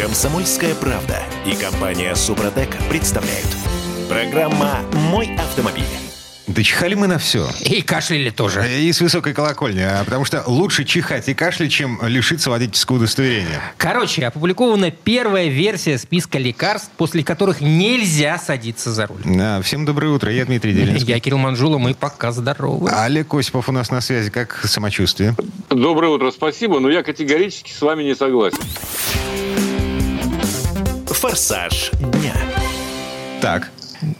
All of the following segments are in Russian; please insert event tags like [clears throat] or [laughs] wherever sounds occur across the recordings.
Комсомольская правда и компания Супротек представляют. Программа «Мой автомобиль». Да чихали мы на все. И кашляли тоже. И с высокой колокольни. А потому что лучше чихать и кашлять, чем лишиться водительского удостоверения. Короче, опубликована первая версия списка лекарств, после которых нельзя садиться за руль. Да, всем доброе утро. Я Дмитрий Делинский. Я Кирилл Манжула, мы пока здоровы. Олег Осипов у нас на связи. Как самочувствие? Доброе утро, спасибо, но я категорически с вами не согласен. «Форсаж дня». Так.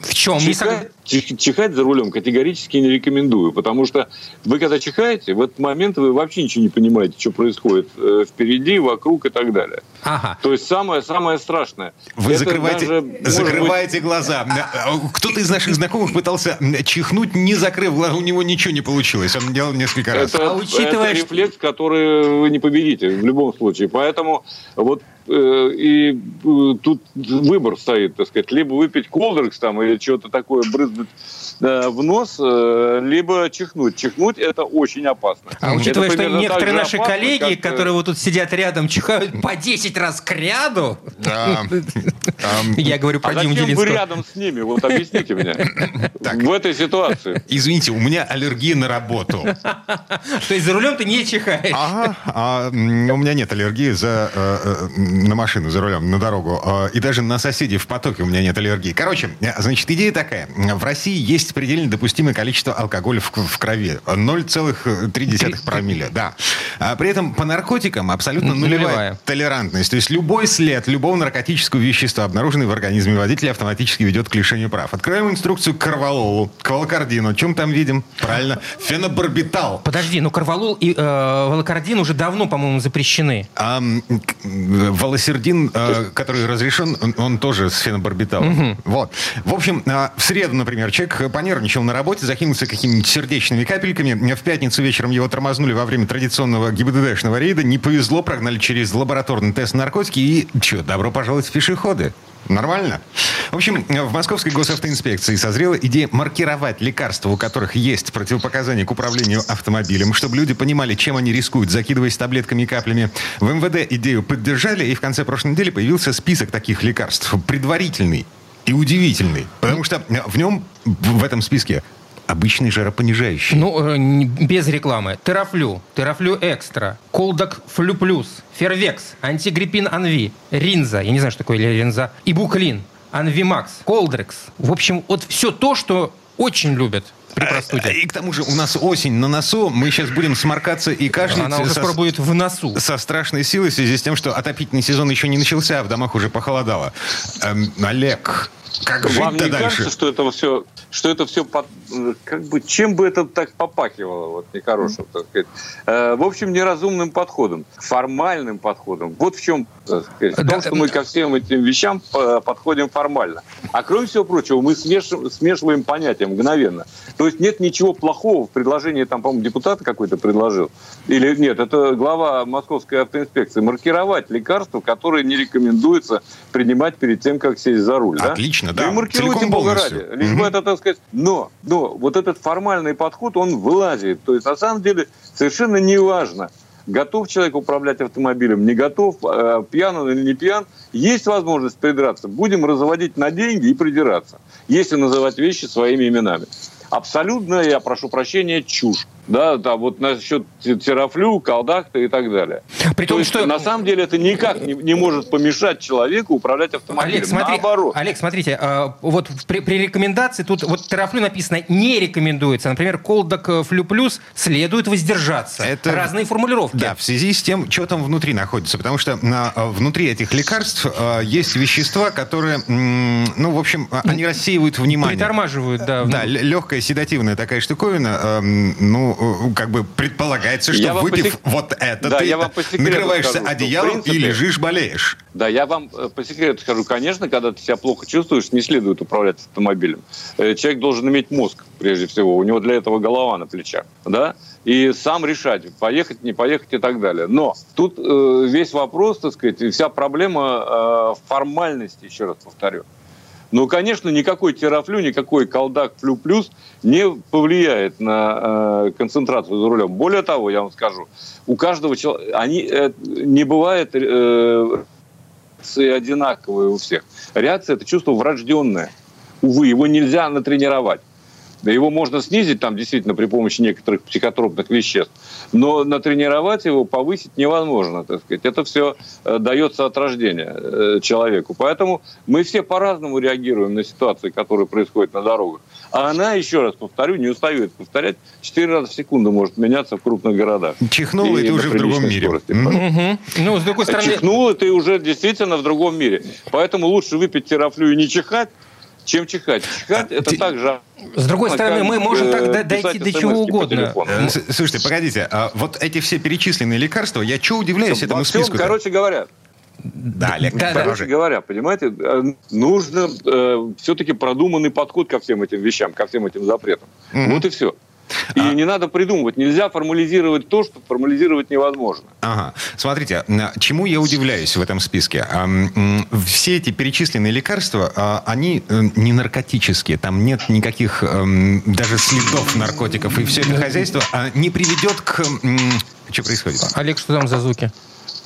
В чем? Чихать, чих- чихать за рулем категорически не рекомендую, потому что вы когда чихаете, в этот момент вы вообще ничего не понимаете, что происходит э, впереди, вокруг и так далее. Ага. То есть самое самое страшное. Вы это закрываете, даже, может быть, закрываете глаза. Кто-то из наших знакомых пытался чихнуть, не закрыв глаза. У него ничего не получилось. Он делал несколько раз. Это, А учитывая, это рефлекс, который вы не победите в любом случае. Поэтому вот и э, тут выбор стоит, так сказать, либо выпить колдрекс там или что-то такое брызнуть э, в нос, э, либо чихнуть. Чихнуть это очень опасно. А учитывая, Это что примерно некоторые так же наши опасно, коллеги, как, э, которые вот тут сидят рядом, чихают по 10 раз к ряду, Да. Я говорю про А Диму зачем вы рядом с ними? Вот объясните мне. В этой ситуации. Извините, у меня аллергия на работу. То есть за рулем ты не чихаешь. Ага, а, у меня нет аллергии за, э, э, на машину, за рулем, на дорогу. Э, И даже на соседей в потоке у меня нет аллергии. Короче, э, значит, идея такая. В России есть предельно допустимое количество алкоголя в, в крови. 0,3 промилле, да. А при этом по наркотикам абсолютно нулевая, Нулевая. толерантность. То есть любой след любого наркотического вещества, обнаруженный в организме водителя, автоматически ведет к лишению прав. Открываем инструкцию к карвалолу, к волокардину. Чем там видим? Правильно. Фенобарбитал. Подожди, ну карвалол и э, волокордин уже давно, по-моему, запрещены. А волосердин, э, который разрешен, он, он тоже с фенобарбиталом. Вот. В общем, а, в среду, например, человек понервничал на работе, закинулся какими-нибудь сердечными капельками. В пятницу вечером его тормознули во время традиционного ГИБДДшного рейда. Не повезло, прогнали через лабораторный тест на наркотики. И что, добро пожаловать в пешеходы. Нормально. В общем, в Московской госавтоинспекции созрела идея маркировать лекарства, у которых есть противопоказания к управлению автомобилем, чтобы люди понимали, чем они рискуют, закидываясь таблетками и каплями. В МВД идею поддержали, и в конце прошлой недели появился список таких лекарств. Предварительный и удивительный. Потому что в нем, в этом списке, обычный жаропонижающий. Ну, э, без рекламы. Терафлю, Терафлю Экстра, Колдак Флю Плюс, Фервекс, Антигриппин Анви, Ринза, я не знаю, что такое Ринза, Ибуклин, Анвимакс, Колдрекс. В общем, вот все то, что очень любят при А, простуде. И к тому же у нас осень на носу, мы сейчас будем сморкаться и кашлять. Она уже со- скоро будет в носу. со страшной силой в связи с тем, что отопительный сезон еще не начался, а в домах уже похолодало. Эм, Олег, как Вам жить-то не дальше? кажется, что это все, что это все под- как бы чем бы это так попахивало, вот нехорошим, так сказать. Э, в общем, неразумным подходом, формальным подходом. Вот в чем, так сказать, в том, Да, что мы ко всем этим вещам э, подходим формально. А кроме всего прочего, мы смеш- смешиваем понятия мгновенно. То есть нет ничего плохого в предложении, там, по-моему, депутат какой-то предложил. Или нет, это глава Московской автоинспекции. Маркировать лекарства, которые не рекомендуется принимать перед тем, как сесть за руль. да? Отлично, да, и маркируйте, бога ради. Лишь бы это, так сказать, но, но вот этот формальный подход, он вылазит. То есть, на самом деле, совершенно неважно, готов человек управлять автомобилем, не готов, э, пьян он или не пьян, есть возможность придраться. Будем разводить на деньги и придираться, если называть вещи своими именами. Абсолютно, я прошу прощения, чушь. Да, да, вот насчет терафлю, колдахта и так далее. При То том, есть, что... на самом деле это никак не, не может помешать человеку управлять автомобилем. Олег, смотри, Наоборот. Олег, смотрите, э, вот при, при рекомендации тут вот терафлю написано не рекомендуется. Например, колдак э, флю плюс следует воздержаться. Это- Разные формулировки. Да, в связи с тем, что там внутри находится. Потому что на, э, внутри этих лекарств э, есть вещества, которые, м, ну, в общем, э, они рассеивают внимание. Притормаживают, да. Да, легкая седативная такая штуковина, эм, ну, э, как бы предполагается, что Я выпив по сек- вот это, Да, ты я вам по накрываешься скажу, одеялом и принципе, лежишь, болеешь. Да, я вам э, по секрету скажу, конечно, когда ты себя плохо чувствуешь, не следует управлять автомобилем. Э, Человек должен иметь мозг, прежде всего. У него для этого голова на плечах. Да? И сам решать, поехать, не поехать и так далее. Но тут э, весь вопрос, так сказать, и вся проблема э, формальности, еще раз повторю. Ну, конечно, никакой терафлю, никакой колдак флю плюс не повлияет на э, концентрацию за рулем. Более того, я вам скажу, у каждого человека они, э, не бывает э, одинаковые у всех. Реакция – это чувство врожденное. Увы, его нельзя натренировать. Да его можно снизить там действительно при помощи некоторых психотропных веществ, но натренировать его, повысить невозможно, так сказать. Это все э, дается от рождения э, человеку. Поэтому мы все по-разному реагируем на ситуации, которые происходят на дорогах. А она, еще раз повторю, не устаю это повторять, 4 раза в секунду может меняться в крупных городах. Чихнул, и, и ты уже в другом мире. Угу. Ну, с другой стороны... Чихнул, и ты уже действительно в другом мире. Поэтому лучше выпить терафлю и не чихать, чем чихать. Чихать – это так же с другой стороны, мы можем так дойти до чего угодно. Э, слушайте, погодите, а вот эти все перечисленные лекарства, я чего удивляюсь этому списку? Короче говоря, да, Олег, да, короче говоря, понимаете, э, нужно э, все-таки продуманный подход ко всем этим вещам, ко всем этим запретам. Mm-hmm. Вот и все. И а... не надо придумывать. Нельзя формализировать то, что формализировать невозможно. Ага. Смотрите, чему я удивляюсь в этом списке? Все эти перечисленные лекарства, а, они э, не наркотические. Там нет никаких эм, даже следов наркотиков. И все это хозяйство а, не приведет к... Что происходит? Олег, что там за звуки?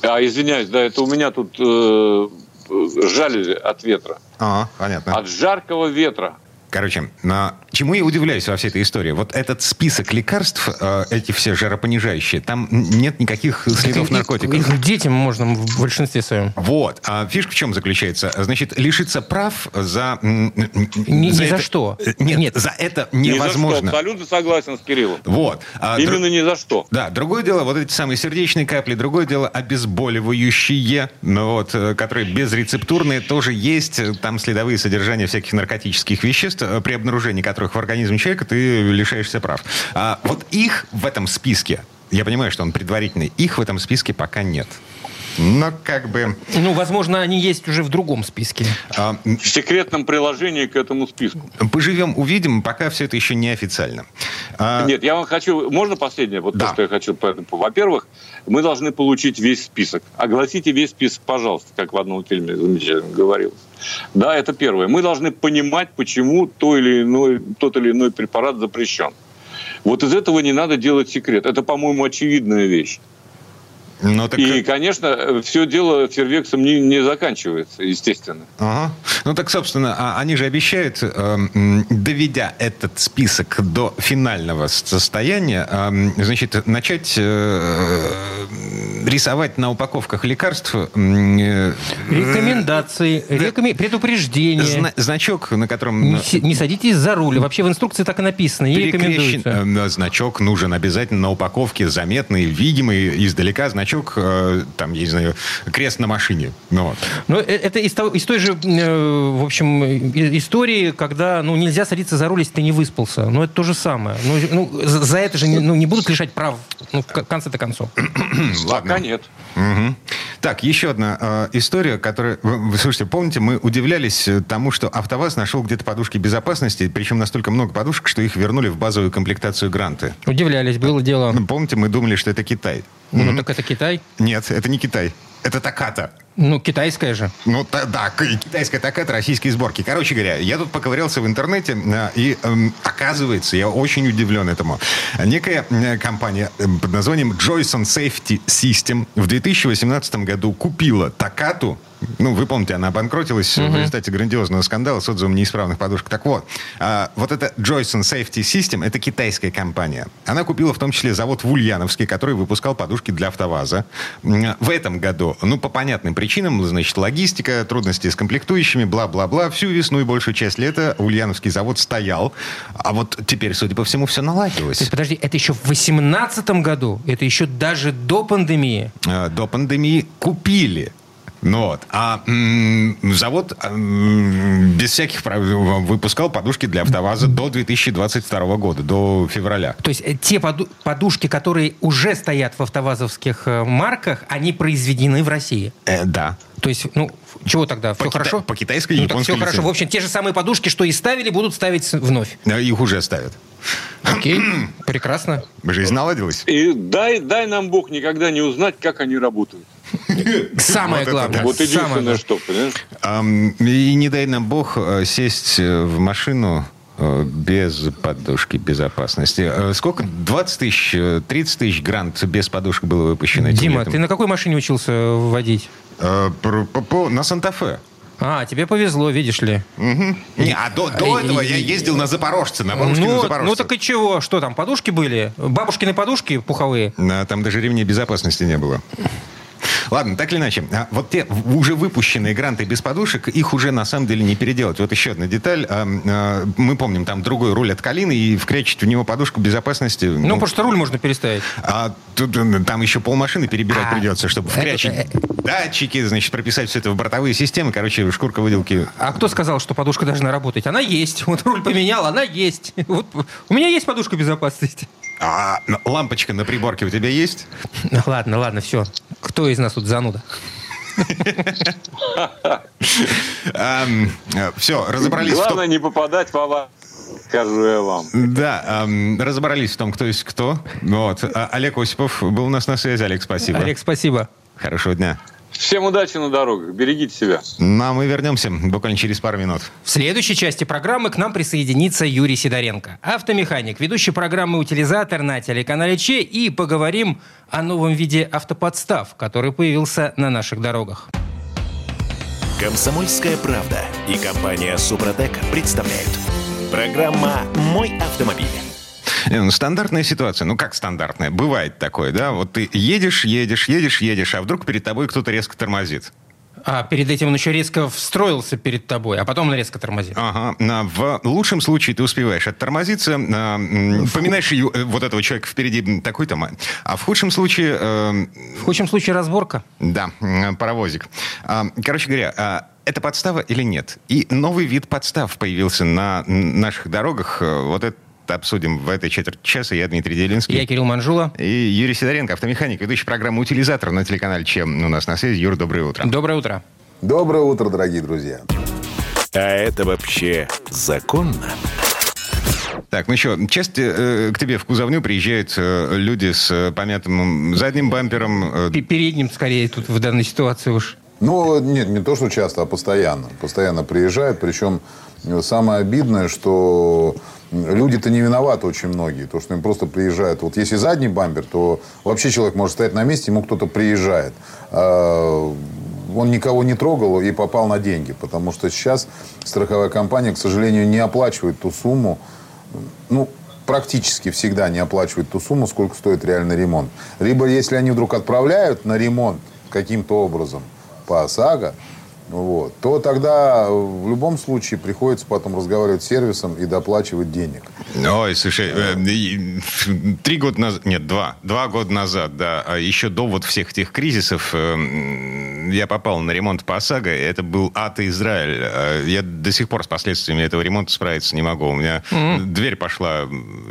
А, извиняюсь, да, это у меня тут э, жалюзи от ветра. А, понятно. От жаркого ветра. Короче, на чему я удивляюсь во всей этой истории? Вот этот список лекарств, э, эти все жаропонижающие, там нет никаких следов наркотиков. Их детям можно в большинстве своем. Вот. А фишка в чем заключается? Значит, лишиться прав за... Ни за, это... за что. Э, нет, нет, за это невозможно. Ни за что. Абсолютно согласен с Кириллом. Вот. А Именно друг... ни за что. Да. Другое дело, вот эти самые сердечные капли, другое дело обезболивающие, ну, вот, э, которые безрецептурные, тоже есть. Там следовые содержания всяких наркотических веществ. Э, при обнаружении которых в организме человека ты лишаешься прав. А вот их в этом списке, я понимаю, что он предварительный, их в этом списке пока нет. Но как бы... Ну, возможно, они есть уже в другом списке. А, в секретном приложении к этому списку. Поживем, увидим, пока все это еще не официально. А... Нет, я вам хочу... Можно последнее? Вот да. то, что я хочу. Во-первых, мы должны получить весь список. Огласите весь список, пожалуйста, как в одном фильме замечательно говорилось. Да, это первое. Мы должны понимать, почему то или иной, тот или иной препарат запрещен. Вот из этого не надо делать секрет. Это, по-моему, очевидная вещь. Ну, так... И, конечно, все дело фейерверксом не, не заканчивается, естественно. Ага. Ну так, собственно, а они же обещают, э, доведя этот список до финального состояния, э, значит, начать э, рисовать на упаковках лекарств... Э, Рекомендации, э, рекоми... предупреждения. Зна- значок, на котором... Не, не садитесь за руль. Вообще в инструкции так и написано. Не рекомендуется. Э, значок нужен обязательно на упаковке, заметный, видимый издалека. Значок значок, э, там, я не знаю, крест на машине. Ну, вот. Но э, это из, того, из той же, э, в общем, истории, когда ну, нельзя садиться за руль, если ты не выспался. Ну, это то же самое. Ну, ну за это же не, ну, не будут лишать прав ну, в конце-то концов. [clears throat] Ладно. Пока нет. Угу. Так, еще одна э, история, которая... Вы, вы слушайте, помните, мы удивлялись тому, что АвтоВАЗ нашел где-то подушки безопасности, причем настолько много подушек, что их вернули в базовую комплектацию гранты. Удивлялись, было дело. Помните, мы думали, что это Китай. Ну, mm-hmm. так это Китай? Нет, это не Китай. Это Таката. Ну, китайская же. Ну, та, да, китайская такая, российские сборки. Короче говоря, я тут поковырялся в интернете, э, и э, оказывается, я очень удивлен этому. Некая э, компания э, под названием Joyson Safety System в 2018 году купила Такату, ну, вы помните, она обанкротилась uh-huh. в результате грандиозного скандала с отзывом неисправных подушек. Так вот, а, вот эта Joyson Safety System, это китайская компания. Она купила в том числе завод в Ульяновске, который выпускал подушки для АвтоВАЗа. В этом году, ну, по понятным причинам, значит, логистика, трудности с комплектующими, бла-бла-бла, всю весну и большую часть лета Ульяновский завод стоял. А вот теперь, судя по всему, все наладилось. То есть, подожди, это еще в 2018 году? Это еще даже до пандемии? А, до пандемии купили ну вот. А м- завод м- без всяких прав выпускал подушки для АвтоВАЗа до 2022 года, до февраля. То есть э, те поду- подушки, которые уже стоят в автовазовских э, марках, они произведены в России? Э, да. То есть, ну, чего тогда? По все кита- хорошо? По китайской и ну, японской все хорошо. В общем, те же самые подушки, что и ставили, будут ставить вновь. Их уже ставят. Окей, прекрасно. Жизнь наладилась. И дай, дай нам Бог никогда не узнать, как они работают. Самое главное. Вот единственное, что, понимаешь? И не дай нам Бог э, сесть э, в машину без подушки безопасности. Э, сколько? 20 тысяч, 30 тысяч грант без подушек было выпущено? Дима, летом. ты на какой машине учился водить? На Санта-Фе. А, тебе повезло, видишь ли. Угу. Не, а до, до этого я ездил на Запорожце, на бабушкине ну, Запорожце. Ну так и чего? Что там, подушки были? Бабушкины подушки пуховые? А, там даже ремней безопасности не было. Ладно, так или иначе, а вот те уже выпущенные гранты без подушек, их уже на самом деле не переделать. Вот еще одна деталь. А, а, мы помним, там другой руль от Калины, и вкрячить в него подушку безопасности... Ну, ну потому что руль можно переставить. А тут э, там еще полмашины перебирать а, придется, чтобы вкрячить э, э, датчики, значит, прописать все это в бортовые системы. Короче, шкурка выделки. А кто сказал, что подушка должна работать? Она есть. [laughs] Вот руль поменял, она есть. [laughs] Вот у меня есть подушка безопасности. А лампочка на приборке у тебя есть? [laughs] Ладно, ладно, все. Кто из нас тут зануда? Все, разобрались. Главное не попадать в аварию скажу я вам. Да, разобрались в том, кто есть кто. Вот. А Олег Осипов был у нас на связи. Олег, спасибо. Олег, спасибо. Хорошего дня. Всем удачи на дорогах. Берегите себя. Ну, а мы вернемся буквально через пару минут. В следующей части программы к нам присоединится Юрий Сидоренко, автомеханик, ведущий программы «Утилизатор» на телеканале Че. И поговорим о новом виде автоподстав, который появился на наших дорогах. Комсомольская правда и компания «Супротек» представляют. Программа «Мой автомобиль». Э, ну, стандартная ситуация. Ну, как стандартная? Бывает такое, да? Вот ты едешь, едешь, едешь, едешь, а вдруг перед тобой кто-то резко тормозит. А перед этим он еще резко встроился перед тобой, а потом он резко тормозит. Ага. В лучшем случае ты успеваешь оттормозиться, а, поминаешь э, вот этого человека впереди такой-то, а в худшем случае... Э, в худшем случае разборка. Да, паровозик. А, короче говоря, а, это подстава или нет? И новый вид подстав появился на наших дорогах. Вот это обсудим в этой четверть часа. Я Дмитрий Делинский. Я Кирилл Манжула. И Юрий Сидоренко, автомеханик, ведущий программы «Утилизатор» на телеканале Чем у нас на связи. Юр, доброе утро. Доброе утро. Доброе утро, дорогие друзья. А это вообще законно? Так, ну еще, часто э, к тебе в кузовню приезжают э, люди с э, помятым задним бампером. Э... Передним, скорее, тут в данной ситуации уж. Ну, нет, не то, что часто, а постоянно. Постоянно приезжают, причем самое обидное, что люди-то не виноваты очень многие. То, что им просто приезжают. Вот если задний бампер, то вообще человек может стоять на месте, ему кто-то приезжает. А, он никого не трогал и попал на деньги. Потому что сейчас страховая компания, к сожалению, не оплачивает ту сумму. Ну, практически всегда не оплачивает ту сумму, сколько стоит реальный ремонт. Либо если они вдруг отправляют на ремонт каким-то образом по ОСАГО, вот, то тогда в любом случае приходится потом разговаривать с сервисом и доплачивать денег. Ой, слушай, э, три года назад, нет, два, два года назад, да, а еще до вот всех этих кризисов э, я попал на ремонт по ОСАГО, это был ад и Израиль. Э, я до сих пор с последствиями этого ремонта справиться не могу. У меня mm-hmm. дверь пошла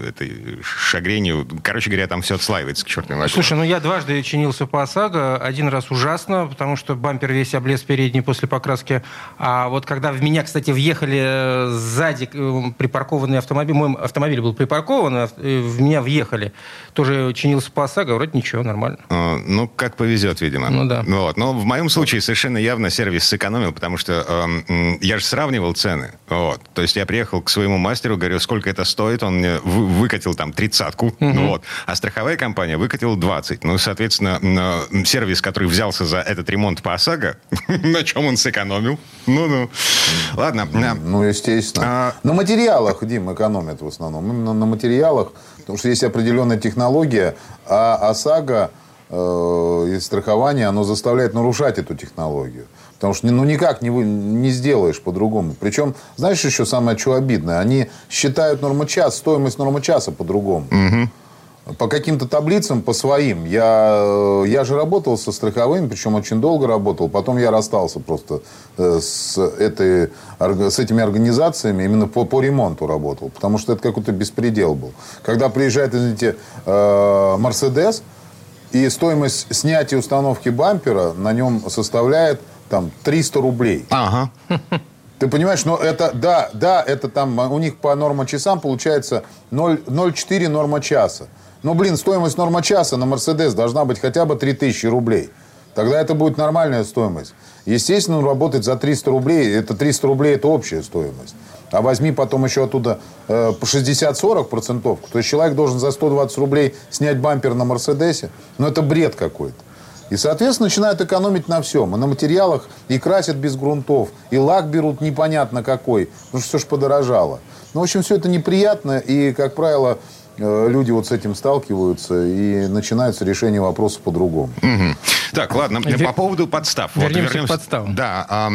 этой шагренью. Короче говоря, там все отслаивается к чертовой матери. Слушай, ну я дважды чинился по ОСАГО. Один раз ужасно, потому что бампер весь облез передний после после покраски. А вот когда в меня, кстати, въехали э, сзади э, припаркованный автомобиль, мой автомобиль был припаркован, а в меня въехали, тоже чинился по ОСАГО, вроде ничего, нормально. А, ну, как повезет, видимо. Ну, да. Вот. Но в моем случае совершенно явно сервис сэкономил, потому что э, я же сравнивал цены. Вот. То есть я приехал к своему мастеру, говорю, сколько это стоит, он мне выкатил там тридцатку, угу. вот. а страховая компания выкатила 20. Ну, соответственно, сервис, который взялся за этот ремонт по ОСАГО, [laughs] на чем он он сэкономил. Ну-ну. Ладно. Ну, естественно. А... На материалах, Дим, экономят в основном. Именно на материалах. Потому что есть определенная технология, а ОСАГО э, и страхование, оно заставляет нарушать эту технологию. Потому что ну, никак не, не сделаешь по-другому. Причем, знаешь, еще самое что обидное? Они считают нормочас, стоимость нормочаса по-другому. Угу по каким-то таблицам, по своим. Я, я же работал со страховыми, причем очень долго работал. Потом я расстался просто э, с, этой, с этими организациями, именно по, по ремонту работал. Потому что это какой-то беспредел был. Когда приезжает, извините, э, Мерседес, и стоимость снятия установки бампера на нем составляет там 300 рублей. Ага. Ты понимаешь, но это, да, да, это там, у них по нормочасам получается 0,4 норма часа. Ну, блин, стоимость норма часа на Мерседес должна быть хотя бы 3000 рублей. Тогда это будет нормальная стоимость. Естественно, он работает за 300 рублей. Это 300 рублей – это общая стоимость. а возьми потом еще оттуда э, по 60-40 процентов. То есть человек должен за 120 рублей снять бампер на Мерседесе. Ну, это бред какой-то. И, соответственно, начинают экономить на всем. И на материалах и красят без грунтов, и лак берут непонятно какой, потому что все же подорожало. Ну, в общем, все это неприятно, и, как правило, люди вот с этим сталкиваются, и начинается решение вопросов по-другому. Мгм. Так, ладно, Вер- по поводу подстав. Вернемся к подставам. Да,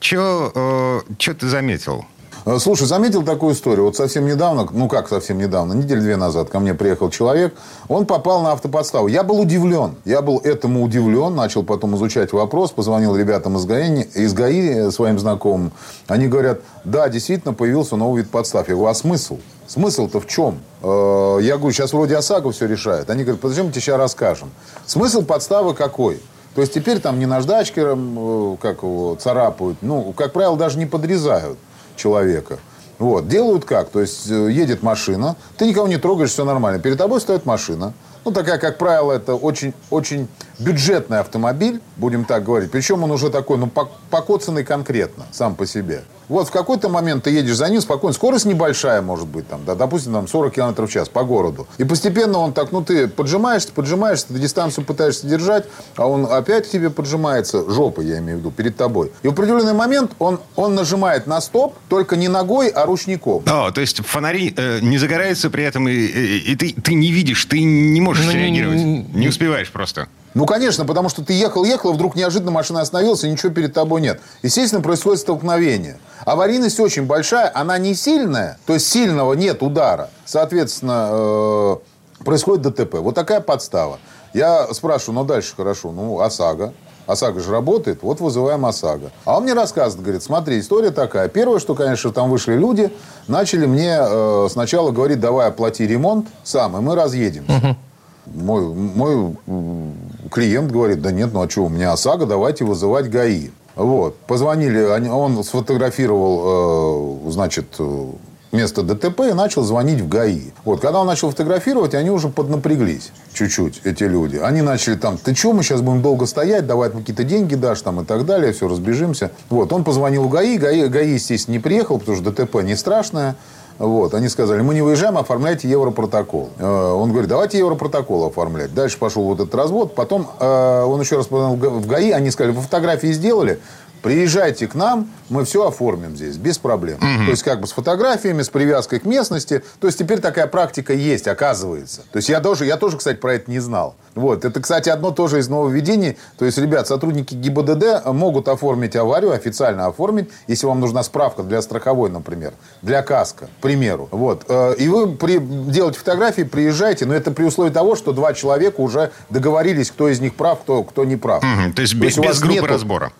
что ты заметил? Э, Слушай, заметил такую историю. Вот совсем недавно, ну как совсем недавно, неделю две назад ко мне приехал человек, он попал на автоподставу. Я был удивлен. Я был этому удивлен, начал потом изучать вопрос, позвонил ребятам из ГАИ, из ГАИ э, своим знакомым. Они говорят, да, действительно появился новый вид подстав. Я говорю, а смысл? Смысл-то в чем? Э, Я говорю, сейчас вроде ОСАГО все решает. Они говорят, подожди, мы тебе сейчас расскажем. Смысл подставы какой? То есть теперь там не наждачкером, э, как его, царапают, ну, как правило, даже не подрезают человека. Вот. Делают как? То есть э, едет машина, ты никого не трогаешь, все нормально. Перед тобой стоит машина. Ну, такая, как правило, это очень, очень бюджетный автомобиль, будем так говорить. Причем он уже такой, ну, пок- покоцанный конкретно, сам по себе. Вот в какой-то момент ты едешь за ним спокойно, скорость небольшая может быть, там, да, допустим, там 40 км в час по городу. И постепенно он так, ну, ты поджимаешься, поджимаешься, ты дистанцию пытаешься держать, а он опять к тебе поджимается, жопой, я имею в виду, перед тобой. И в определенный момент он, он нажимает на стоп, только не ногой, а ручником. О, то есть фонари э, не загораются при этом, и, и- и ты, ты не видишь, ты не можешь Ну, не- среагировать. не- Не успеваешь просто. Ну, конечно, потому что ты ехал-ехал, вдруг неожиданно машина остановилась, и ничего перед тобой нет. Естественно, происходит столкновение. Аварийность очень большая, она не сильная, то есть сильного нет удара. Соответственно, э, происходит ДТП. Вот такая подстава. Я спрашиваю, ну дальше хорошо, ну ОСАГО. ОСАГО же работает, вот вызываем ОСАГО. А он мне рассказывает, говорит, смотри, история такая. Первое, что, конечно, там вышли люди, начали мне э, сначала говорить, давай оплати ремонт сам, и мы разъедемся. Мой, мой м, клиент говорит, да нет, ну а что, у меня ОСАГО, давайте вызывать ГАИ. Вот. Позвонили, они- он сфотографировал, э, значит, э, место ДТП и начал звонить в ГАИ. Вот. Когда он начал фотографировать, они уже поднапряглись чуть-чуть, эти люди. Они начали там, ты что, мы сейчас будем долго стоять, давай какие-то деньги дашь там и так далее, все, разбежимся. Вот. Он позвонил в ГАИ, ГАИ, ГАИ, естественно, не приехал, потому что ДТП не страшное. Вот, они сказали, мы не выезжаем, оформляйте европротокол. Э, Он говорит, давайте европротокол оформлять. Дальше пошел вот этот развод. Потом э, он еще раз позвонил в Га- в ГАИ, они сказали, вы фотографии сделали? Приезжайте к нам, мы все оформим здесь, без проблем. То есть, как бы с фотографиями, с привязкой к местности. То есть, теперь такая практика есть, оказывается. То есть, я тоже, я тоже, кстати, про это не знал. Вот. Это, кстати, одно тоже из нововведений. То есть, ребят, сотрудники ГИБДД могут оформить аварию, официально оформить, если вам нужна справка для страховой, например, для каска, к примеру. Вот. Э, И вы при, делаете фотографии, приезжайте, но это при условии того, что два человека уже договорились, кто из них прав, кто, кто не прав. Мгм, То есть без, у без группы нету- разбора.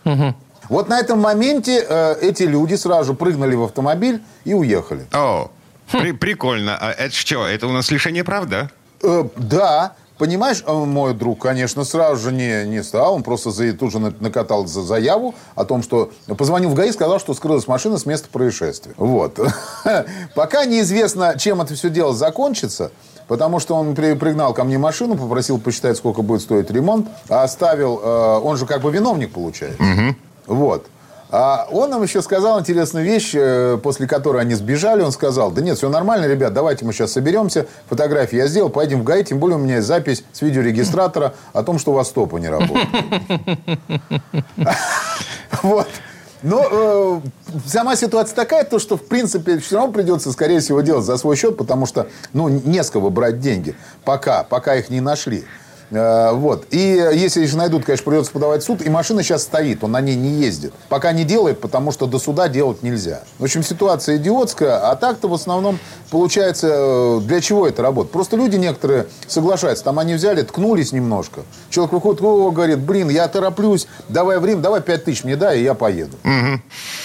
Вот на этом моменте э, эти люди сразу прыгнули в автомобиль и уехали. О, при- прикольно. А это что, это у нас лишение прав, да? Э, да, понимаешь, э, мой друг, конечно, сразу же не, не стал. Он просто за, тут же на- накатал за заяву о том, что позвонил в ГАИ, сказал, что скрылась машина с места происшествия. Вот. [laughs] Пока неизвестно, чем это все дело закончится. Потому что он при- пригнал ко мне машину, попросил посчитать, сколько будет стоить ремонт, а оставил, э, он же как бы виновник получается. Вот. А он нам еще сказал интересную вещь, э, после которой они сбежали. Он сказал, да нет, все нормально, ребят, давайте мы сейчас соберемся. Фотографии я сделал, поедем в ГАИ. Тем более у меня есть запись с видеорегистратора о том, что у вас стопы не работают. Вот. Но э, сама ситуация такая, то, что, в принципе, все равно придется, скорее всего, делать за свой счет, потому что, ну, не с кого брать деньги. Пока, пока их не нашли. Э, вот. И если же найдут, конечно, придется подавать в суд. И машина сейчас стоит, он на ней не ездит. Пока не делает, потому что до суда делать нельзя. В общем, ситуация идиотская. А так-то в основном получается, э, для чего это работает? Просто люди некоторые соглашаются. Там они взяли, ткнулись немножко. Человек выходит, о, говорит, блин, я тороплюсь, давай время, давай 5 тысяч мне дай, и я поеду.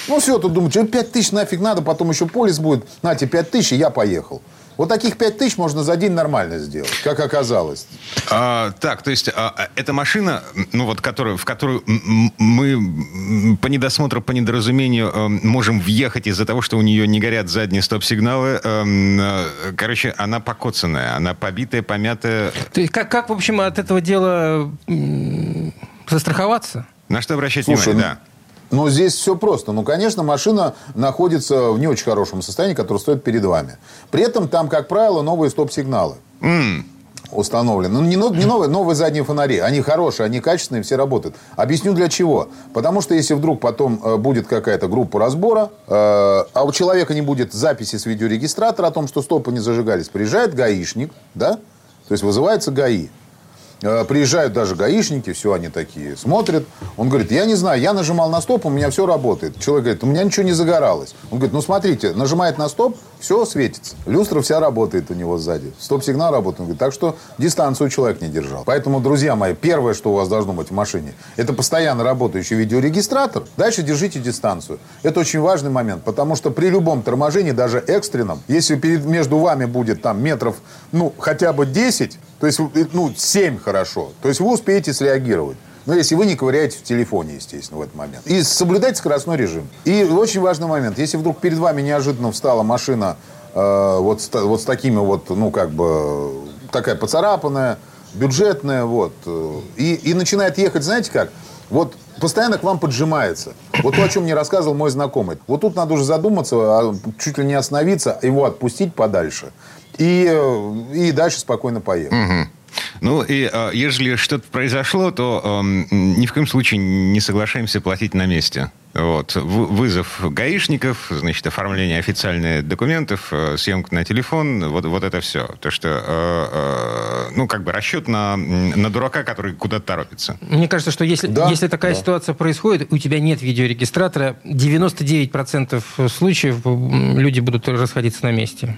Ну все, тут думают, что 5 тысяч нафиг надо, потом еще полис будет. На тебе 5 тысяч, и я поехал. Вот таких 5 тысяч можно за день нормально сделать, как оказалось. А, так, то есть а, а, эта машина, ну вот, которую, в которую мы по недосмотру, по недоразумению эм, можем въехать из-за того, что у нее не горят задние стоп-сигналы, эм, э, короче, она покоцанная, она побитая, помятая. То есть как, как, в общем, от этого дела застраховаться? На что обращать Слушай, внимание? Да. Но здесь все просто. Ну, конечно, машина находится в не очень хорошем состоянии, которое стоит перед вами. При этом там, как правило, новые стоп-сигналы. Mm установлены. Ну, не, не новые, новые задние фонари. Они хорошие, они качественные, все работают. Объясню для чего. Потому что если вдруг потом э, будет какая-то группа разбора, э, а у человека не будет записи с видеорегистратора о том, что стопы не зажигались, приезжает гаишник, да, то есть вызывается ГАИ. Э, приезжают даже гаишники, все они такие, смотрят. Он говорит, я не знаю, я нажимал на стоп, у меня все работает. Человек говорит, у меня ничего не загоралось. Он говорит, ну смотрите, нажимает на стоп, все светится. Люстра вся работает у него сзади. Стоп-сигнал работает. Так что дистанцию человек не держал. Поэтому, друзья мои, первое, что у вас должно быть в машине, это постоянно работающий видеорегистратор. Дальше держите дистанцию. Это очень важный момент, потому что при любом торможении, даже экстренном, если перед, между вами будет там метров, ну, хотя бы 10, то есть, ну, 7 хорошо. То есть вы успеете среагировать. Но если вы не ковыряете в телефоне, естественно, в этот момент. И соблюдайте скоростной режим. И очень важный момент. Если вдруг перед вами неожиданно встала машина э, вот, с, вот с такими вот, ну, как бы, такая поцарапанная, бюджетная, вот, э, и, и начинает ехать, знаете как? Вот постоянно к вам поджимается. Вот то, о чем мне рассказывал мой знакомый. Вот тут надо уже задуматься, а чуть ли не остановиться, его отпустить подальше и, э, и дальше спокойно поехать. Угу. Ну, и э, ежели что-то произошло, то э, ни в коем случае не соглашаемся платить на месте. Вот. Вызов гаишников, значит, оформление официальных документов, э, съемка на телефон, вот, вот это все. То, что, э, э, ну, как бы расчет на, на дурака, который куда-то торопится. Мне кажется, что если, да, если такая да. ситуация происходит, у тебя нет видеорегистратора, 99% случаев люди будут расходиться на месте.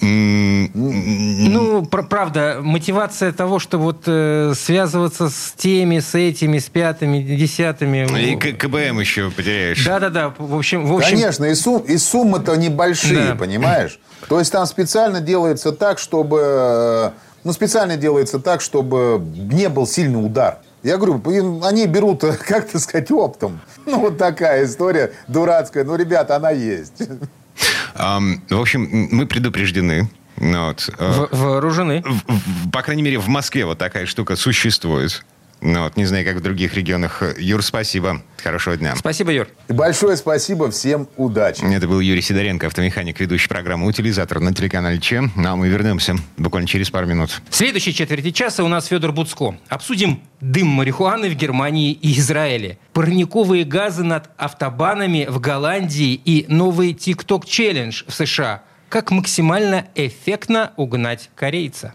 Ну, правда, мотивация того, что вот э, связываться с теми, с этими, с пятыми, десятыми... И КБМ еще потеряешь. Да-да-да, в общем... В общем... Конечно, и, сум, и суммы-то небольшие, да. понимаешь? То есть там специально делается так, чтобы... Э, ну, специально делается так, чтобы не был сильный удар. Я говорю, они берут, [laughs] как то сказать, оптом. Ну, вот такая история дурацкая. Ну, ребята, она есть. [laughs] В общем, мы предупреждены. Вот. Э, вооружены. По крайней мере, в Москве вот такая штука существует. Ну, вот, не знаю, как в других регионах. Юр, спасибо. Хорошего дня. Спасибо, Юр. Большое спасибо. Всем удачи. Это был Юрий Сидоренко, автомеханик, ведущий программы «Утилизатор» на телеканале Че. Ну, а мы вернемся буквально через пару минут. В следующей четверти часа у нас Федор Буцко. Обсудим дым марихуаны в Германии и Израиле, парниковые газы над автобанами в Голландии и новый ТикТок-челлендж в США. Как максимально эффектно угнать корейца.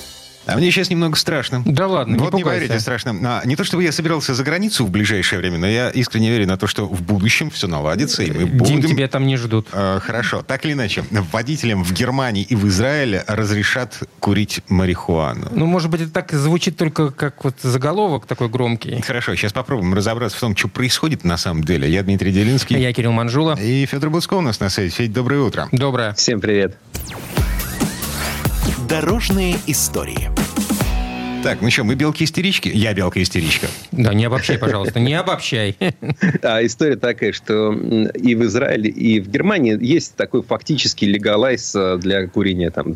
А мне сейчас немного страшно. Да ладно, Вот не, не поверите, страшно. А, не то, чтобы я собирался за границу в ближайшее время, но я искренне верю на то, что в будущем все наладится, и мы будем... Дим, тебя там не ждут. А, хорошо. Так или иначе, водителям в Германии и в Израиле разрешат курить марихуану. Ну, может быть, это так звучит только как вот заголовок такой громкий. Хорошо, сейчас попробуем разобраться в том, что происходит на самом деле. Я Дмитрий Делинский. Я Кирилл Манжула. И Федор Буцко у нас на сайте. Федь, доброе утро. Доброе. Всем привет. Дорожные истории. Так, ну что, мы белки-истерички? Я белка-истеричка. Да, не обобщай, пожалуйста, не обобщай. [laughs] А история такая, что и в Израиле, и в Германии есть такой фактический легалайз э, для курения там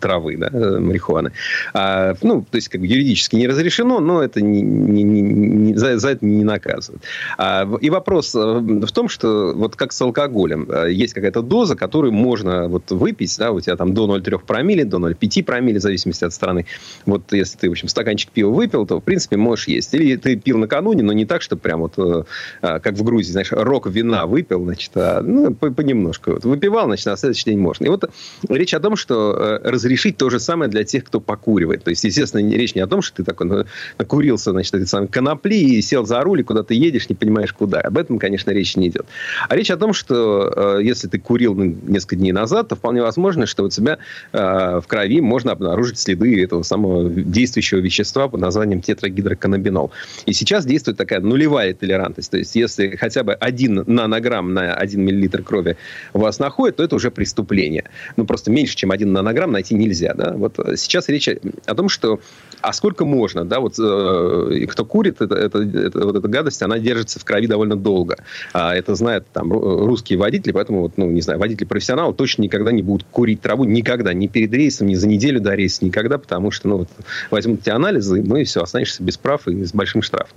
травы, да, э, марихуаны. А, ну, то есть, как бы юридически не разрешено, но это не, не, не, за, за это не наказывают. А, и вопрос э, в том, что вот как с алкоголем. Есть какая-то доза, которую можно вот выпить, да, у тебя там до 0,3 промилле, до 0,5 промилле, в зависимости от страны. Вот если ты общем, стаканчик пива выпил, то, в принципе, можешь есть. Или ты пил накануне, но не так, что прям вот, э, а, как в Грузии, знаешь, рок вина выпил, значит, а, ну, понемножку. Вот, выпивал, значит, на следующий день можно. И вот речь о том, что э, разрешить то же самое для тех, кто покуривает. То есть, естественно, речь не о том, что ты такой ну, накурился, значит, этой самой конопли и сел за руль, и куда ты едешь, не понимаешь, куда. Об этом, конечно, речь не идет. А речь о том, что э, если ты курил ну, несколько дней назад, то вполне возможно, что у тебя в крови можно обнаружить следы этого самого действующего действующего вещества под названием тетрагидроканнабинол. И сейчас действует такая нулевая толерантность. То есть, если хотя бы один нанограмм на 1 миллилитр крови вас находит, то это уже преступление. Ну, просто меньше, чем один нанограмм найти нельзя. Да? Вот сейчас речь о том, что а сколько можно, да, вот э, кто курит, это, это, это, вот эта гадость, она держится в крови довольно долго. А это знают там русские водители, поэтому, вот, ну, не знаю, водители-профессионалы точно никогда не будут курить траву, никогда, ни перед рейсом, ни за неделю до рейса, никогда, потому что, ну, вот, возьмут эти анализы, ну и все, останешься без прав и с большим штрафом.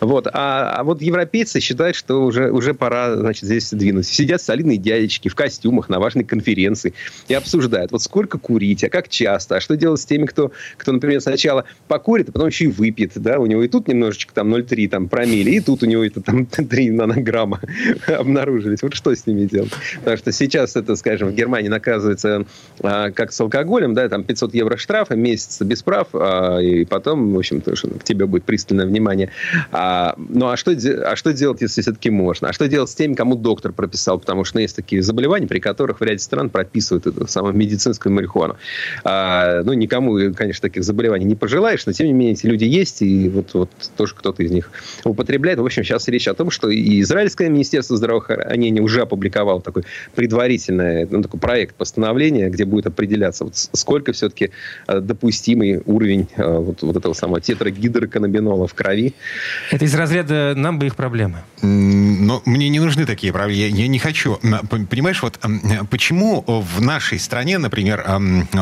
Вот. А, а вот европейцы считают, что уже, уже пора, значит, здесь двинуть. Сидят солидные дядечки в костюмах на важной конференции и обсуждают, вот сколько курить, а как часто, а что делать с теми, кто, кто например, сначала покурит, а потом еще и выпьет, да, у него и тут немножечко там 0,3 там промили, и тут у него это там [laughs] 3 нанограмма [laughs] обнаружились. Вот что с ними делать? Потому что сейчас это, скажем, в Германии наказывается а, как с алкоголем, да, там 500 евро штрафа, месяц без прав, а, и потом, в общем, то, что к тебе будет пристальное внимание. А, ну, а что, а что делать, если все-таки можно? А что делать с теми, кому доктор прописал? Потому что ну, есть такие заболевания, при которых в ряде стран прописывают эту самую медицинскую марихуану. А, ну, никому, конечно, таких заболеваний не пожелаешь, но, тем не менее, эти люди есть, и вот, вот тоже кто-то из них употребляет. В общем, сейчас речь о том, что и Израильское министерство здравоохранения уже опубликовало такой предварительный ну, такой проект постановления, где будет определяться, вот сколько все-таки э, допустимый уровень э, вот, вот этого самого тетрагидроканабинола в крови. Это из разряда «нам бы их проблемы». Но мне не нужны такие проблемы. Я, я не хочу. Понимаешь, вот почему в нашей стране, например,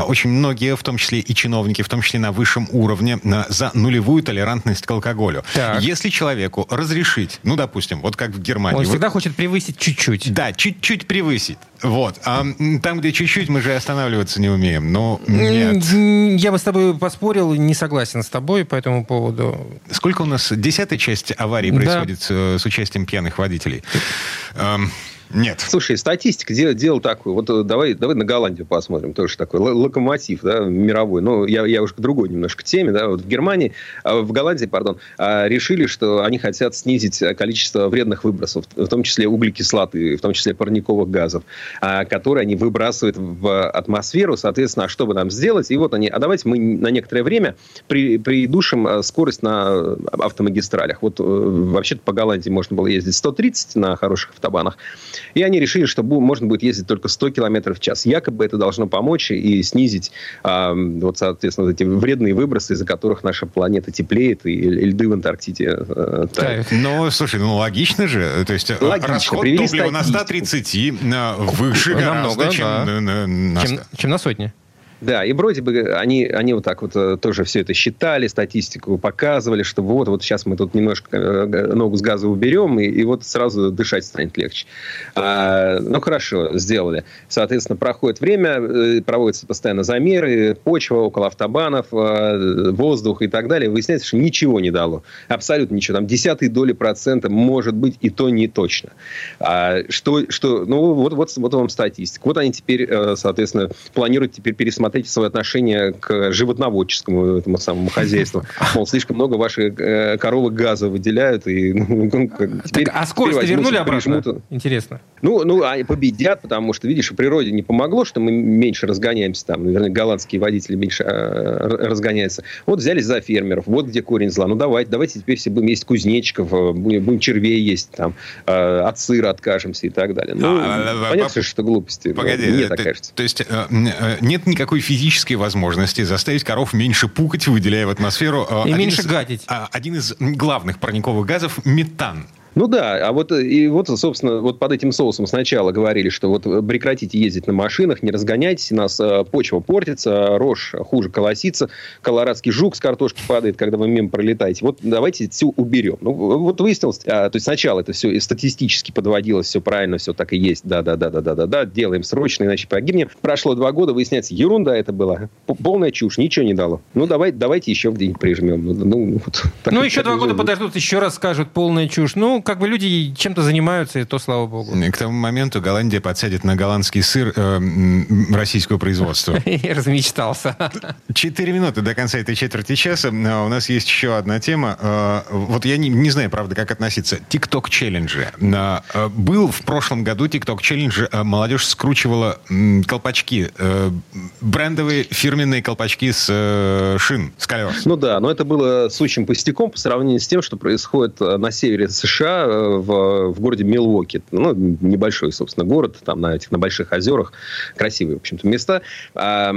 очень многие, в том числе и чиновники, в том числе на высшем уровне, за нулевую толерантность к алкоголю. Так. Если человеку разрешить, ну, допустим, вот как в Германии... Он вот, всегда хочет превысить чуть-чуть. Да, чуть-чуть превысить. Вот. А там, где чуть-чуть, мы же останавливаться не умеем. Но нет. Я бы с тобой поспорил, не согласен с тобой по этому поводу. Сколько у нас? Десятая часть аварий да. происходит с, с участием пьяных водителей. Нет. Слушай, статистика дело, дело такое. Вот э, давай, давай на Голландию посмотрим. Тоже такой локомотив да, мировой. Ну, я, я уже к другой немножко теме. Да. Вот в Германии, а, в Голландии, пардон, а, решили, что они хотят снизить количество вредных выбросов, в том числе углекислоты, в том числе парниковых газов, а, которые они выбрасывают в атмосферу. Соответственно, а что бы нам сделать? И вот они, а давайте мы на некоторое время при, придушим скорость на автомагистралях. Вот э, вообще-то по Голландии можно было ездить 130 на хороших автобанах. И они решили, что можно будет ездить только 100 км в час. Якобы это должно помочь и снизить, э, вот, соответственно, эти вредные выбросы, из-за которых наша планета теплеет, и льды в Антарктиде э, тают. Ну, слушай, ну логично же. То есть логично. расход Привели топлива на 130 э, выше Намного, гораздо, чем, да. на, на, чем, чем на сотне. Да, и вроде бы они, они вот так вот э, тоже все это считали, статистику показывали, что вот, вот сейчас мы тут немножко э, ногу с газа уберем, и, и вот сразу дышать станет легче. А, ну, хорошо, сделали. Соответственно, проходит время, э, проводятся постоянно замеры, почва около автобанов, воздух и так далее. Выясняется, что ничего не дало. Абсолютно ничего. Там десятые доли процента может быть, и то не точно. А, что, что, ну, вот, вот, вот вам статистика. Вот они теперь, соответственно, планируют теперь пересмотреть пересмотрите свое отношение к животноводческому этому самому хозяйству. Мол, слишком много ваши э, коровы газа выделяют. И, ну, теперь, так, а скорость вернули обратно? Интересно. Ну, ну, они победят, потому что, видишь, в природе не помогло, что мы меньше разгоняемся. Там, наверное, голландские водители меньше э, разгоняются. Вот взялись за фермеров. Вот где корень зла. Ну, давайте, давайте теперь все будем есть кузнечиков, э, будем, будем червей есть, там, э, от сыра откажемся и так далее. Ну, а, понятно, что глупости. Погоди, мне так кажется. То есть э, нет никакой никакой физической возможности заставить коров меньше пукать, выделяя в атмосферу... Э, И меньше из, гадить. А, один из главных парниковых газов – метан. Ну да, а вот и вот, собственно, вот под этим соусом сначала говорили, что вот прекратите ездить на машинах, не разгоняйтесь, у нас э, почва портится, рожь хуже колосится, колорадский жук с картошки падает, когда вы мимо пролетаете. Вот давайте все уберем. Ну, вот выяснилось, а, то есть сначала это все статистически подводилось, все правильно, все так и есть, да-да-да-да-да-да, делаем срочно, иначе погибнем. Прошло два года, выясняется, ерунда это была, полная чушь, ничего не дало. Ну, давай, давайте еще день прижмем. Ну, вот, ну еще два года подождут, еще раз скажут, полная чушь. Ну, ну, как бы люди чем-то занимаются, и то слава богу. К тому моменту Голландия подсядет на голландский сыр э, российского производства. [laughs] Я размечтался. Четыре минуты до конца этой четверти часа. А у нас есть еще одна тема. Э, вот я не, не знаю, правда, как относиться. Тикток челленджи. Э, был в прошлом году Тикток челлендж. Молодежь скручивала колпачки. Брендовые фирменные колпачки с шин, с колес. Ну да, но это было сущим пустяком по сравнению с тем, что происходит на севере США в, в городе Милуоки. Ну, небольшой, собственно, город, там на этих на больших озерах. Красивые, в общем-то, места. А,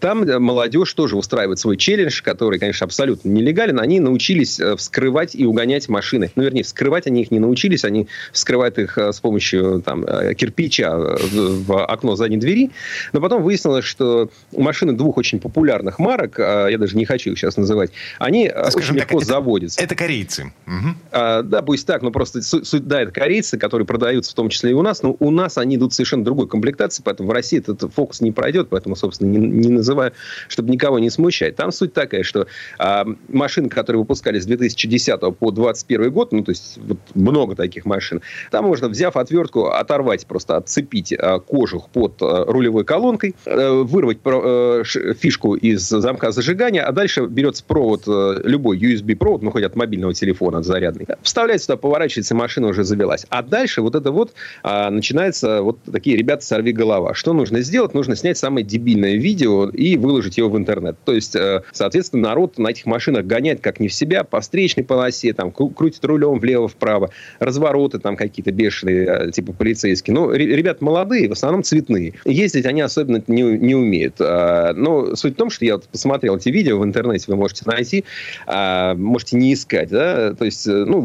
там молодежь тоже устраивает свой челлендж, который, конечно, абсолютно нелегален. Они научились э, вскрывать и угонять машины. Ну, вернее, вскрывать они их не научились. Они вскрывают их э, с помощью там, э, кирпича в окно задней двери. Но потом выяснилось, что машины двух очень популярных марок, я даже не хочу их сейчас называть, они Скажем очень так, легко это, заводятся. Это корейцы. Угу. А, да, пусть так, но просто суть, да, это корейцы, которые продаются в том числе и у нас, но у нас они идут совершенно другой комплектации, поэтому в России этот фокус не пройдет, поэтому, собственно, не, не называю, чтобы никого не смущать. Там суть такая, что а, машины, которые выпускались с 2010 по 2021 год, ну, то есть вот много таких машин, там можно, взяв отвертку, оторвать, просто отцепить а, кожух под а, рулевой колонкой, а, вырвать а, фишку из замка зажигания, а дальше берется провод, а, любой USB-провод, ну, хоть от мобильного телефона, от зарядный, вставляется туда, поворачивается, машина уже завелась. А дальше вот это вот а, начинается вот такие ребята сорви голова. Что нужно сделать? Нужно снять самое дебильное видео и выложить его в интернет. То есть, э, соответственно, народ на этих машинах гоняет как не в себя, по встречной полосе, там, крутит рулем влево-вправо, развороты там какие-то бешеные, э, типа полицейские. Ну, ребят молодые, в основном цветные. Ездить они особенно не, не умеют. А, но суть в том, что я вот посмотрел эти видео в интернете, вы можете найти, а, можете не искать, да, то есть, э, ну,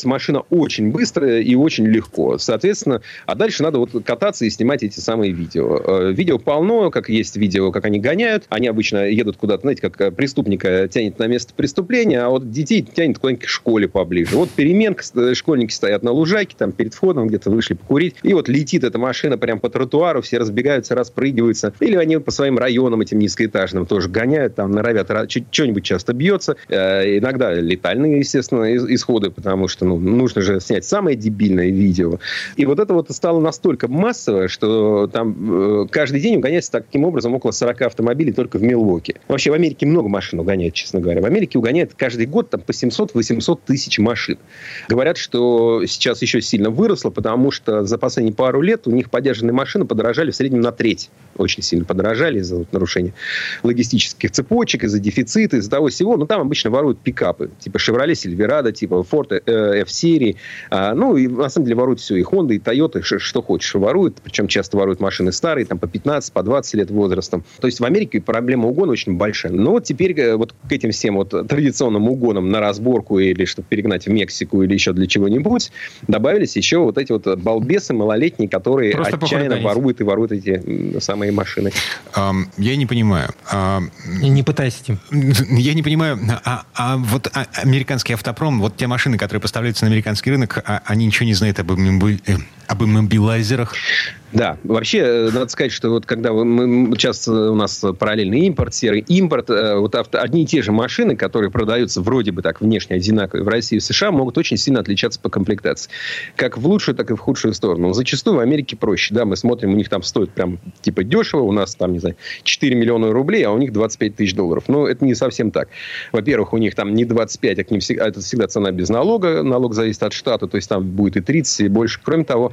угоняется машина очень быстро и очень легко. Соответственно, а дальше надо вот кататься и снимать эти самые видео. Видео полно, как есть видео, как они гоняют. Они обычно едут куда-то, знаете, как э, преступника тянет на место преступления, а вот детей тянет куда-нибудь к школе поближе. Вот переменка, э, школьники стоят на лужайке, там перед входом где-то вышли покурить, и вот летит эта машина прямо по тротуару, все разбегаются, распрыгиваются. Или они по своим районам этим низкоэтажным тоже гоняют, там норовят, что-нибудь часто бьется. Э, иногда летальные, естественно, исходы, потому что ну, нужно же снять самое дебильное видео. И вот это вот стало настолько массовое, что там каждый день угоняется таким образом около 40 автомобилей только в Милуоке. Вообще в Америке много машин угоняют, честно говоря. В Америке угоняют каждый год там по 700-800 тысяч машин. Говорят, что сейчас еще сильно выросло, потому что за последние пару лет у них подержанные машины подорожали в среднем на треть. Очень сильно подорожали из-за вот, нарушения логистических цепочек, из-за дефицита, из-за того всего. Но там обычно воруют пикапы. Типа Chevrolet Silverado, типа Ford э, F-серии. А, ну, и на самом деле воруют все. И Honda, и Toyota, что хочешь, воруют. Причем часто воруют машины старые, там по 15, по 20 лет возрастом. То есть в Америке проблема угона очень большая. Но вот теперь э, вот к этим всем вот традиционным угонам на разборку или чтобы перегнать в Мексику или еще для чего-нибудь, добавились еще вот эти вот балбесы малолетние, которые Просто отчаянно воруют и воруют эти самые машины. Um, я не понимаю. Uh, не пытайся, Тим. [laughs] Я не понимаю, а, а вот а, американский автопром, вот те машины, которые поставляются на американский рынок, а, они ничего не знают об, об иммобилайзерах? Да, вообще, э, надо сказать, что вот когда мы, сейчас у нас параллельный импорт, серый импорт, э, вот авто, одни и те же машины, которые продаются вроде бы так внешне одинаковые в России и в США, могут очень сильно отличаться по комплектации. Как в лучшую, так и в худшую сторону. Зачастую в Америке проще. Да, мы смотрим, у них там стоит прям типа дешево, у нас там, не знаю, 4 миллиона рублей, а у них 25 тысяч долларов. Но это не совсем так. Во-первых, у них там не 25, а, к ним всегда, это всегда цена без налога. Налог зависит от штата, то есть там будет и 30, и больше. Кроме того,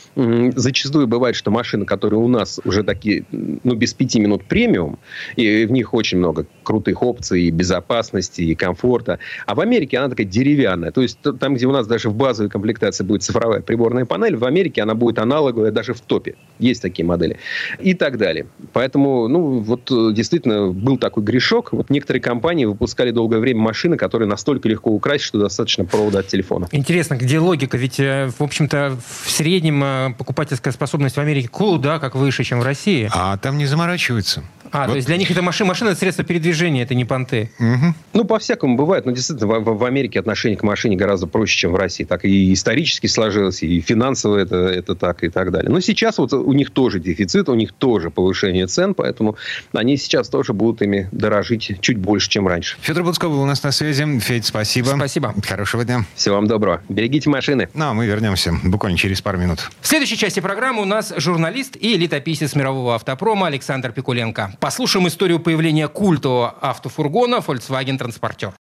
зачастую бывает, что машины, которые у нас уже такие, ну, без пяти минут премиум, и в них очень много крутых опций, и безопасности, и комфорта. А в Америке она такая деревянная. То есть там, где у нас даже в базовой комплектации будет цифровая приборная панель, в Америке она будет аналоговая даже в топе. Есть такие модели. И так далее. Поэтому, ну, вот э, действительно был такой грешок. Вот некоторые компании выпускали долгое время машины, которые настолько легко украсть, что достаточно провода от телефона. Интересно, где логика? Ведь, э, в общем-то, в среднем э, покупательская способность в Америке куда как выше, чем в России. А там не заморачиваются. А, вот. то есть для них это машина, машина это средство передвижения, это не понты. Угу. Ну, по-всякому бывает. Но действительно, в, в Америке отношение к машине гораздо проще, чем в России. Так и исторически сложилось, и финансово это, это так, и так далее. Но сейчас вот у них тоже дефицит, у них тоже повышение цен, поэтому они сейчас тоже будут ими дорожить чуть больше, чем раньше. Федор Буцков у нас на связи. Федь, спасибо. Спасибо. Хорошего дня. Всего вам доброго. Берегите машины. Ну, а мы вернемся буквально через пару минут. В следующей части программы у нас журналист и летописец мирового автопрома Александр Пикуленко. Послушаем историю появления культового автофургона Volkswagen Transporter.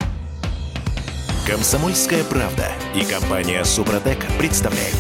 Комсомольская правда и компания Супротек представляют.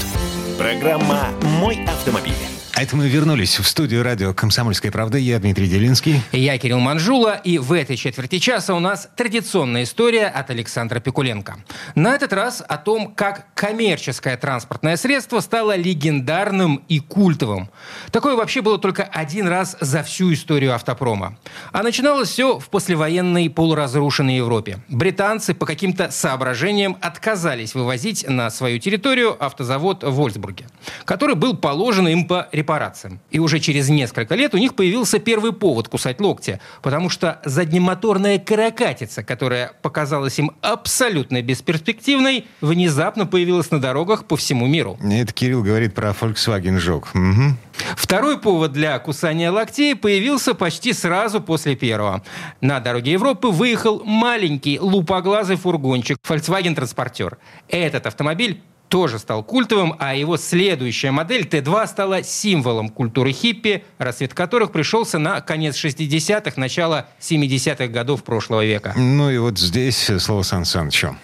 Программа «Мой автомобиль». А это мы вернулись в студию радио «Комсомольская правда». Я Дмитрий Делинский. Я Кирилл Манжула. И в этой четверти часа у нас традиционная история от Александра Пикуленко. На этот раз о том, как коммерческое транспортное средство стало легендарным и культовым. Такое вообще было только один раз за всю историю автопрома. А начиналось все в послевоенной полуразрушенной Европе. Британцы по каким-то соображениям отказались вывозить на свою территорию автозавод в Вольсбурге, который был положен им по репутации репарациям. И уже через несколько лет у них появился первый повод кусать локти, потому что заднемоторная каракатица, которая показалась им абсолютно бесперспективной, внезапно появилась на дорогах по всему миру. Это Кирилл говорит про Volkswagen Жок. Угу. Второй повод для кусания локтей появился почти сразу после первого. На дороге Европы выехал маленький лупоглазый фургончик Volkswagen Transporter. Этот автомобиль тоже стал культовым, а его следующая модель Т2 стала символом культуры хиппи, рассвет которых пришелся на конец 60-х, начало 70-х годов прошлого века. Ну и вот здесь слово Сан Санычу.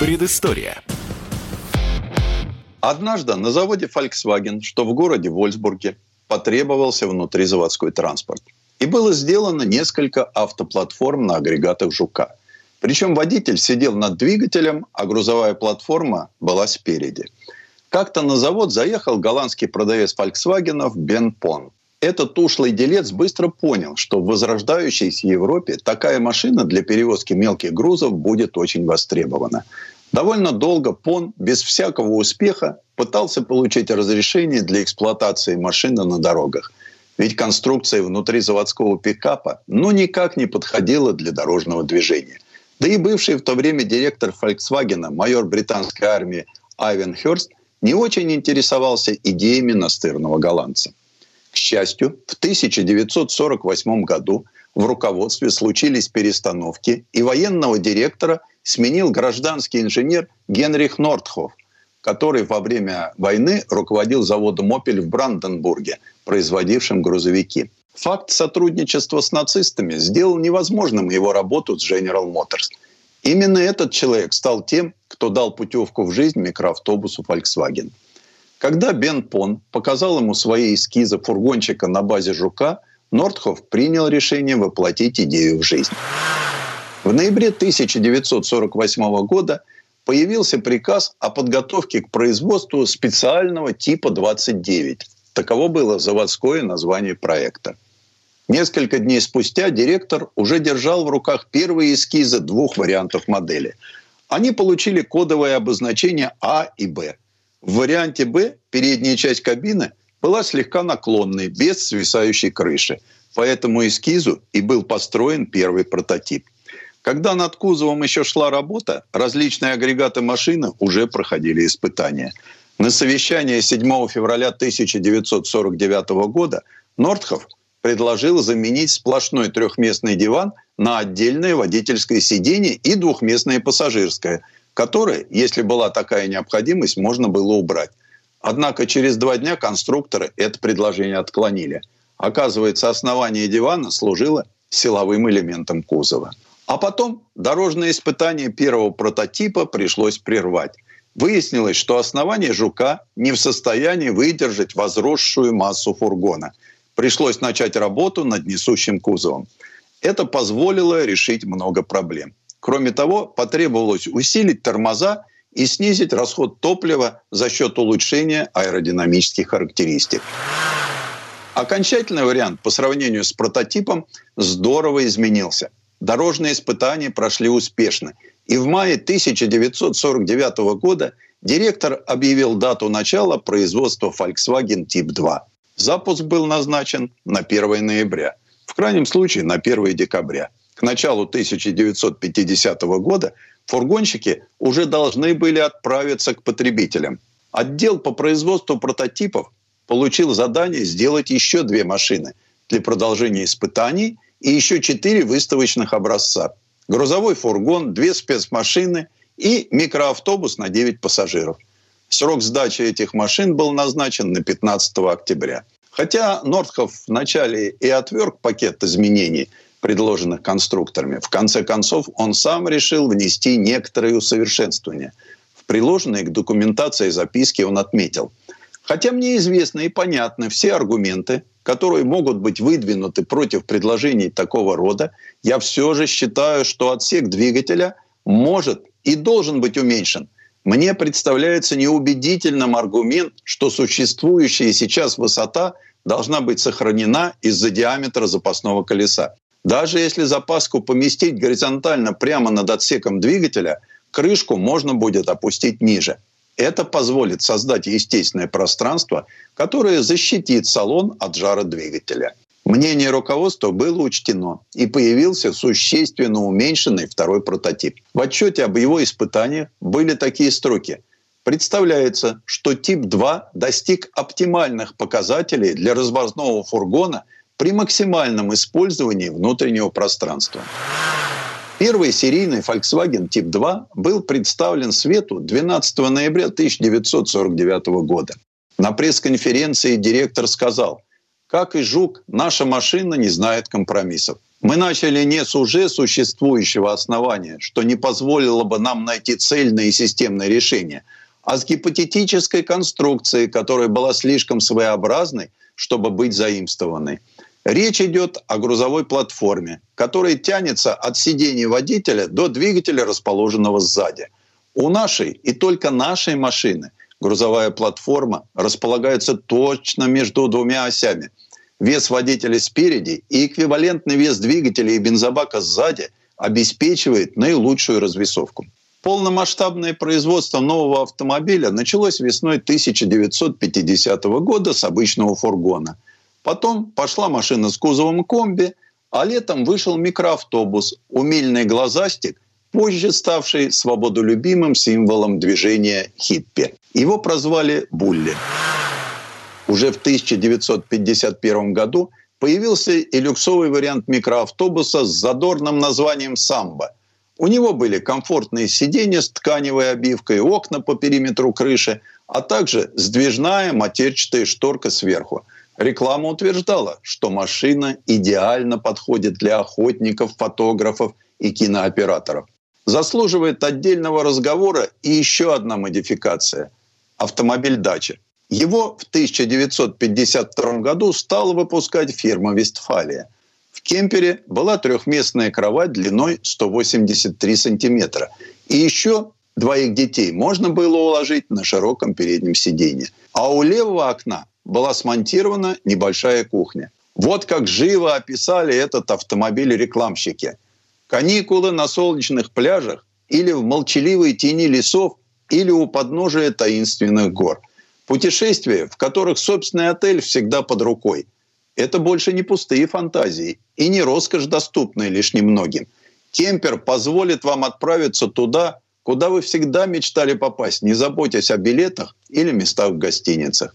Предыстория. Однажды на заводе Volkswagen, что в городе Вольсбурге, потребовался внутризаводской транспорт. И было сделано несколько автоплатформ на агрегатах «Жука». Причем водитель сидел над двигателем, а грузовая платформа была спереди. Как-то на завод заехал голландский продавец Volkswagen Бен Пон. Этот ушлый делец быстро понял, что в возрождающейся Европе такая машина для перевозки мелких грузов будет очень востребована. Довольно долго Пон, без всякого успеха, пытался получить разрешение для эксплуатации машины на дорогах. Ведь конструкция внутри заводского пикапа ну никак не подходила для дорожного движения. Да и бывший в то время директор Volkswagen, майор британской армии Айвен Хёрст, не очень интересовался идеями настырного голландца. К счастью, в 1948 году в руководстве случились перестановки, и военного директора сменил гражданский инженер Генрих Нортхоф, который во время войны руководил заводом «Опель» в Бранденбурге, производившим грузовики. Факт сотрудничества с нацистами сделал невозможным его работу с General Motors. Именно этот человек стал тем, кто дал путевку в жизнь микроавтобусу Volkswagen. Когда Бен Пон показал ему свои эскизы фургончика на базе «Жука», Нортхоф принял решение воплотить идею в жизнь. В ноябре 1948 года появился приказ о подготовке к производству специального типа 29. Таково было заводское название проекта. Несколько дней спустя директор уже держал в руках первые эскизы двух вариантов модели. Они получили кодовое обозначение А и Б. В варианте Б передняя часть кабины была слегка наклонной, без свисающей крыши. По этому эскизу и был построен первый прототип. Когда над кузовом еще шла работа, различные агрегаты машины уже проходили испытания. На совещании 7 февраля 1949 года Нортхов предложил заменить сплошной трехместный диван на отдельное водительское сиденье и двухместное пассажирское, которое, если была такая необходимость, можно было убрать. Однако через два дня конструкторы это предложение отклонили. Оказывается, основание дивана служило силовым элементом кузова. А потом дорожное испытание первого прототипа пришлось прервать. Выяснилось, что основание «Жука» не в состоянии выдержать возросшую массу фургона – пришлось начать работу над несущим кузовом. Это позволило решить много проблем. Кроме того, потребовалось усилить тормоза и снизить расход топлива за счет улучшения аэродинамических характеристик. Окончательный вариант по сравнению с прототипом здорово изменился. Дорожные испытания прошли успешно. И в мае 1949 года директор объявил дату начала производства Volkswagen Type 2. Запуск был назначен на 1 ноября, в крайнем случае на 1 декабря. К началу 1950 года фургонщики уже должны были отправиться к потребителям. Отдел по производству прототипов получил задание сделать еще две машины для продолжения испытаний и еще четыре выставочных образца. Грузовой фургон, две спецмашины и микроавтобус на 9 пассажиров. Срок сдачи этих машин был назначен на 15 октября. Хотя Нордхоф вначале и отверг пакет изменений, предложенных конструкторами, в конце концов он сам решил внести некоторые усовершенствования. В приложенной к документации записки он отметил. Хотя мне известны и понятны все аргументы, которые могут быть выдвинуты против предложений такого рода, я все же считаю, что отсек двигателя может и должен быть уменьшен – мне представляется неубедительным аргумент, что существующая сейчас высота должна быть сохранена из-за диаметра запасного колеса. Даже если запаску поместить горизонтально прямо над отсеком двигателя, крышку можно будет опустить ниже. Это позволит создать естественное пространство, которое защитит салон от жара двигателя. Мнение руководства было учтено, и появился существенно уменьшенный второй прототип. В отчете об его испытаниях были такие строки. Представляется, что тип 2 достиг оптимальных показателей для развозного фургона при максимальном использовании внутреннего пространства. Первый серийный Volkswagen Тип 2 был представлен свету 12 ноября 1949 года. На пресс-конференции директор сказал – как и жук, наша машина не знает компромиссов. Мы начали не с уже существующего основания, что не позволило бы нам найти цельное и системное решение, а с гипотетической конструкции, которая была слишком своеобразной, чтобы быть заимствованной. Речь идет о грузовой платформе, которая тянется от сидения водителя до двигателя, расположенного сзади. У нашей и только нашей машины грузовая платформа располагается точно между двумя осями. Вес водителя спереди и эквивалентный вес двигателя и бензобака сзади обеспечивает наилучшую развесовку. Полномасштабное производство нового автомобиля началось весной 1950 года с обычного фургона. Потом пошла машина с кузовом комби, а летом вышел микроавтобус, умельный глазастик, позже ставший свободолюбимым символом движения хиппи. Его прозвали Булли. Уже в 1951 году появился и люксовый вариант микроавтобуса с задорным названием «Самбо». У него были комфортные сиденья с тканевой обивкой, окна по периметру крыши, а также сдвижная матерчатая шторка сверху. Реклама утверждала, что машина идеально подходит для охотников, фотографов и кинооператоров. Заслуживает отдельного разговора и еще одна модификация – автомобиль «Дача». Его в 1952 году стала выпускать фирма «Вестфалия». В кемпере была трехместная кровать длиной 183 сантиметра. И еще двоих детей можно было уложить на широком переднем сиденье. А у левого окна была смонтирована небольшая кухня. Вот как живо описали этот автомобиль рекламщики – каникулы на солнечных пляжах или в молчаливой тени лесов или у подножия таинственных гор. Путешествия, в которых собственный отель всегда под рукой. Это больше не пустые фантазии и не роскошь, доступная лишь немногим. Кемпер позволит вам отправиться туда, куда вы всегда мечтали попасть, не заботясь о билетах или местах в гостиницах.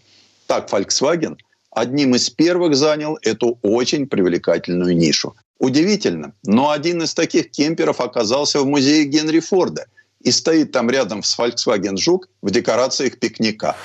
Так Volkswagen одним из первых занял эту очень привлекательную нишу. Удивительно, но один из таких кемперов оказался в музее Генри Форда и стоит там рядом с Volkswagen Жук в декорациях пикника.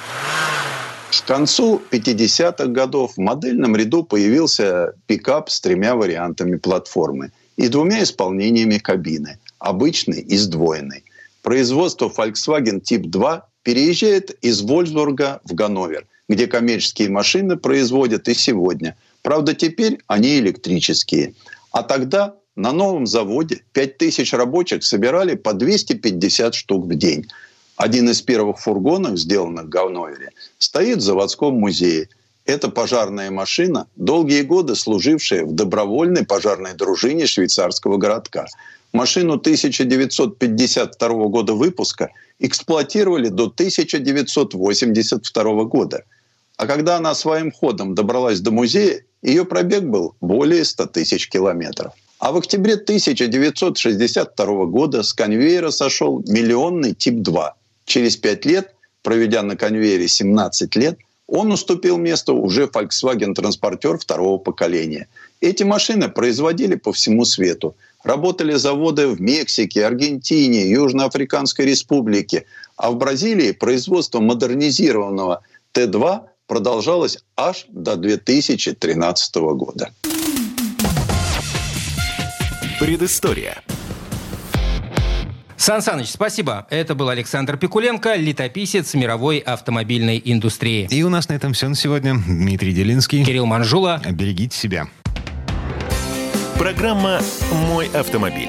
К концу 50-х годов в модельном ряду появился пикап с тремя вариантами платформы и двумя исполнениями кабины – обычной и сдвоенной. Производство Volkswagen Тип 2 переезжает из Вольсбурга в Ганновер, где коммерческие машины производят и сегодня. Правда, теперь они электрические. А тогда на новом заводе 5000 рабочих собирали по 250 штук в день. Один из первых фургонов, сделанных в Говновере, стоит в заводском музее. Это пожарная машина, долгие годы служившая в добровольной пожарной дружине швейцарского городка. Машину 1952 года выпуска эксплуатировали до 1982 года. А когда она своим ходом добралась до музея, ее пробег был более 100 тысяч километров. А в октябре 1962 года с конвейера сошел миллионный Тип-2. Через пять лет, проведя на конвейере 17 лет, он уступил место уже Volkswagen-транспортер второго поколения. Эти машины производили по всему свету. Работали заводы в Мексике, Аргентине, Южноафриканской Республике. А в Бразилии производство модернизированного Т-2 продолжалось аж до 2013 года. Предыстория. Сан Саныч, спасибо. Это был Александр Пикуленко, летописец мировой автомобильной индустрии. И у нас на этом все на сегодня. Дмитрий Делинский. Кирилл Манжула. Берегите себя. Программа «Мой автомобиль».